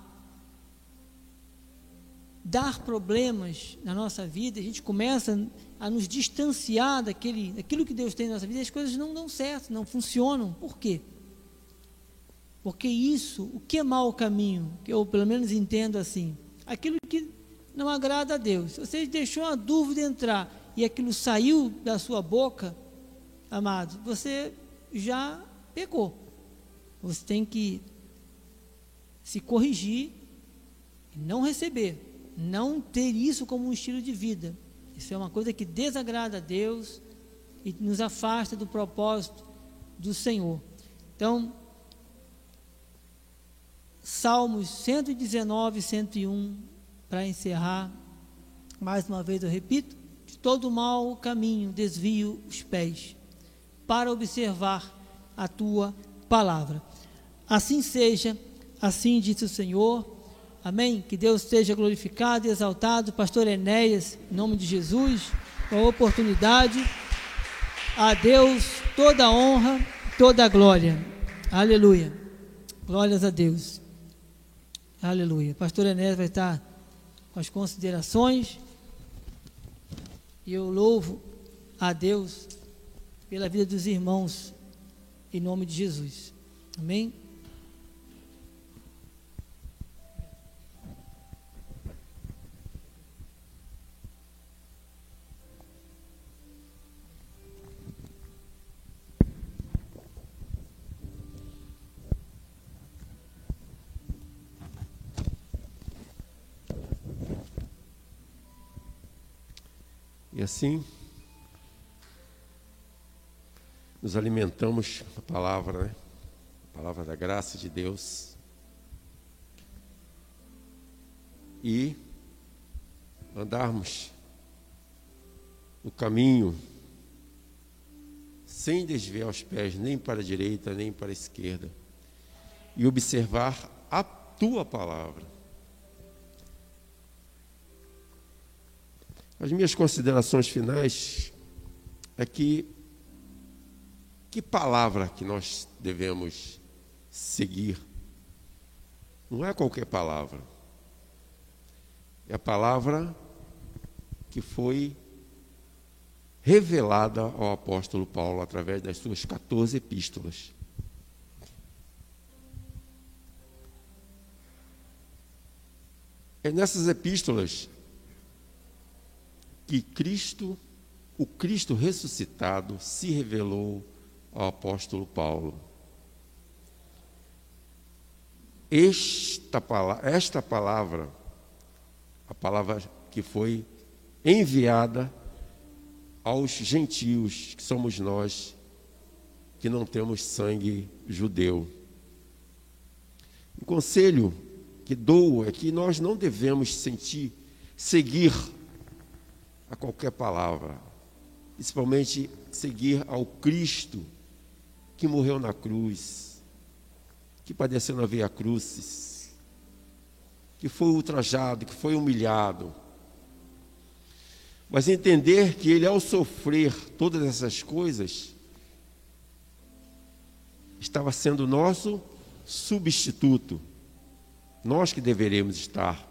dar problemas na nossa vida, a gente começa a nos distanciar daquele, daquilo que Deus tem na nossa vida, as coisas não dão certo, não funcionam. Por quê? Porque isso, o que é mau caminho, que eu pelo menos entendo assim, aquilo que não agrada a Deus. Se você deixou a dúvida entrar e aquilo saiu da sua boca, amado, você já pecou. Você tem que se corrigir não receber, não ter isso como um estilo de vida. Isso é uma coisa que desagrada a Deus e nos afasta do propósito do Senhor. Então, Salmos 119 e 101, para encerrar, mais uma vez eu repito: de todo mal caminho desvio os pés, para observar a tua palavra. Assim seja, assim disse o Senhor. Amém? Que Deus seja glorificado e exaltado. Pastor Enéas, em nome de Jesus, com a oportunidade. A Deus toda honra, toda glória. Aleluia. Glórias a Deus. Aleluia. Pastor Enéas vai estar com as considerações. E eu louvo a Deus pela vida dos irmãos, em nome de Jesus. Amém? E assim, nos alimentamos a palavra, né? A palavra da graça de Deus. E andarmos no caminho sem desviar os pés nem para a direita nem para a esquerda e observar a tua palavra. As minhas considerações finais é que que palavra que nós devemos seguir? Não é qualquer palavra. É a palavra que foi revelada ao apóstolo Paulo através das suas 14 epístolas. É nessas epístolas que Cristo, o Cristo ressuscitado, se revelou ao apóstolo Paulo. Esta palavra, esta palavra, a palavra que foi enviada aos gentios, que somos nós, que não temos sangue judeu. O conselho que dou é que nós não devemos sentir, seguir a qualquer palavra, principalmente seguir ao Cristo que morreu na cruz, que padeceu na Via Crucis, que foi ultrajado, que foi humilhado. Mas entender que ele, ao sofrer todas essas coisas, estava sendo nosso substituto. Nós que deveríamos estar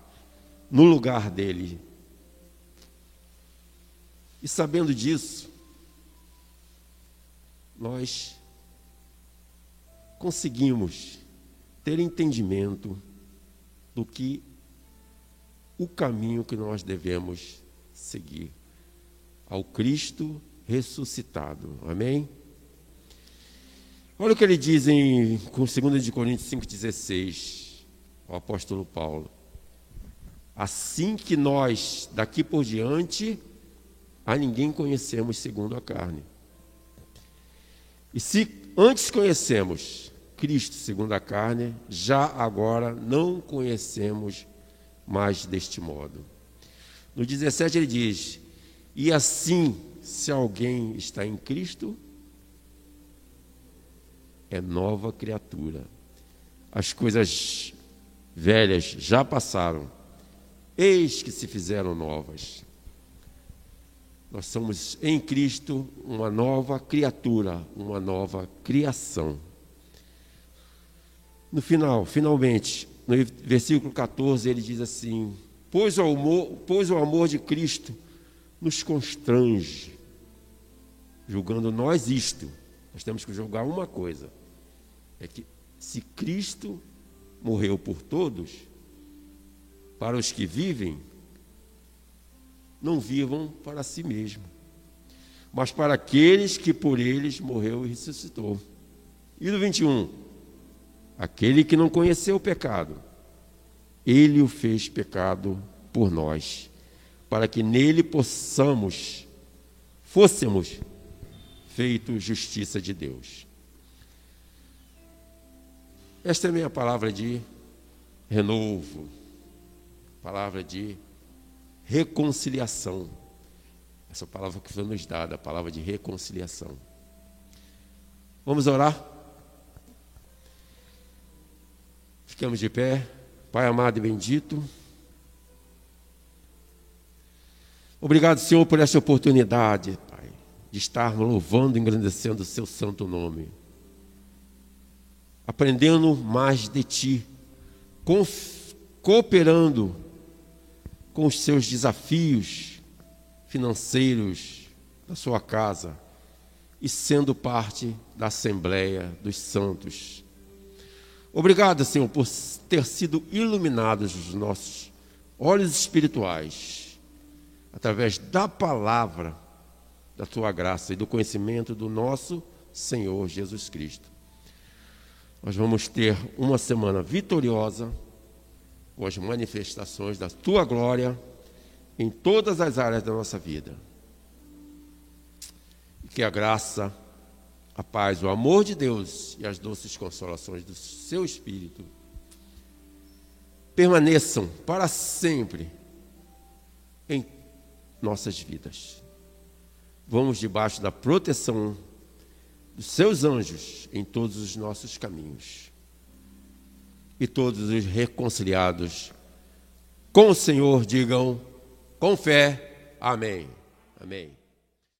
no lugar dele, e sabendo disso, nós conseguimos ter entendimento do que o caminho que nós devemos seguir ao Cristo ressuscitado. Amém? Olha o que ele diz em 2 de Coríntios 5,16, o apóstolo Paulo. Assim que nós, daqui por diante, a ninguém conhecemos segundo a carne. E se antes conhecemos Cristo segundo a carne, já agora não conhecemos mais deste modo. No 17 ele diz: E assim, se alguém está em Cristo, é nova criatura. As coisas velhas já passaram, eis que se fizeram novas. Nós somos em Cristo uma nova criatura, uma nova criação. No final, finalmente, no versículo 14, ele diz assim: Pois o amor, pois o amor de Cristo nos constrange, julgando nós isto. Nós temos que julgar uma coisa: é que se Cristo morreu por todos, para os que vivem, não vivam para si mesmo, mas para aqueles que por eles morreu e ressuscitou. E no 21, aquele que não conheceu o pecado, ele o fez pecado por nós, para que nele possamos, fôssemos feitos justiça de Deus. Esta é a minha palavra de renovo, palavra de reconciliação. Essa palavra que foi nos dada, a palavra de reconciliação. Vamos orar? Ficamos de pé. Pai amado e bendito. Obrigado, Senhor, por essa oportunidade, Pai, de estarmos louvando e engrandecendo o Seu santo nome aprendendo mais de Ti, cooperando com os seus desafios financeiros da sua casa e sendo parte da Assembleia dos Santos. Obrigado, Senhor, por ter sido iluminados os nossos olhos espirituais através da palavra da tua graça e do conhecimento do nosso Senhor Jesus Cristo nós vamos ter uma semana vitoriosa com as manifestações da tua glória em todas as áreas da nossa vida. Que a graça, a paz, o amor de Deus e as doces consolações do seu Espírito permaneçam para sempre em nossas vidas. Vamos debaixo da proteção dos seus anjos em todos os nossos caminhos. E todos os reconciliados com o Senhor digam com fé: Amém. Amém.